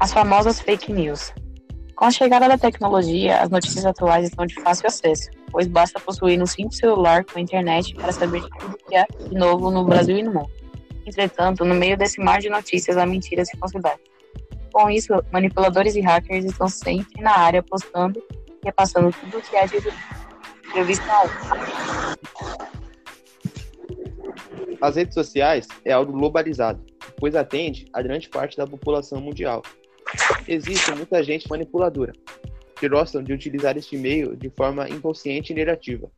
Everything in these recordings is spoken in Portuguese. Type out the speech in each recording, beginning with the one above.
As famosas fake news. Com a chegada da tecnologia, as notícias atuais estão de fácil acesso, pois basta possuir um simples celular com internet para saber tudo que há de novo no Brasil e no mundo. Entretanto, no meio desse mar de notícias há mentiras e falsidades. Com isso, manipuladores e hackers estão sempre na área postando e repassando tudo o que há de entrevista As redes sociais é algo globalizado, pois atende a grande parte da população mundial. Existe muita gente manipuladora, que gostam de utilizar este meio de forma inconsciente e negativa.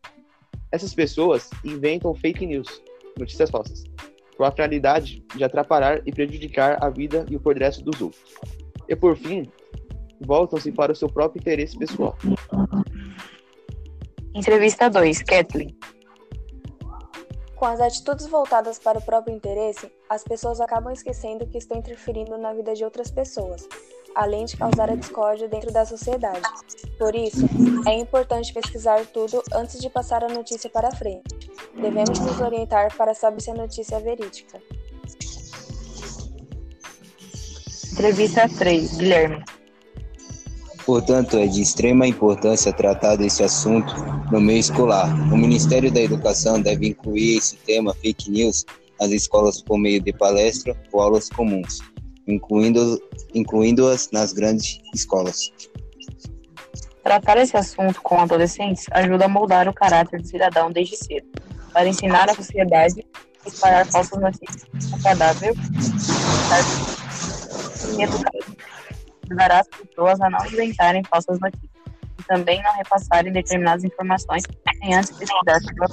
Essas pessoas inventam fake news, notícias falsas, com a finalidade de atrapalhar e prejudicar a vida e o progresso dos outros. E por fim, voltam-se para o seu próprio interesse pessoal. Entrevista 2, Kathleen. Com as atitudes voltadas para o próprio interesse, as pessoas acabam esquecendo que estão interferindo na vida de outras pessoas, além de causar a discórdia dentro da sociedade. Por isso, é importante pesquisar tudo antes de passar a notícia para frente. Devemos nos orientar para saber se a notícia é verídica. Entrevista 3, Guilherme. Portanto, é de extrema importância tratar desse assunto no meio escolar. O Ministério da Educação deve incluir esse tema fake news nas escolas por meio de palestra ou aulas comuns, incluindo-as incluindo nas grandes escolas. Tratar esse assunto com adolescentes ajuda a moldar o caráter do cidadão desde cedo, para ensinar a sociedade a espalhar falsas notícias agradável e educar ajudará as pessoas a não inventarem falsas notícias e também não repassarem determinadas informações sem antes pesquisar sobre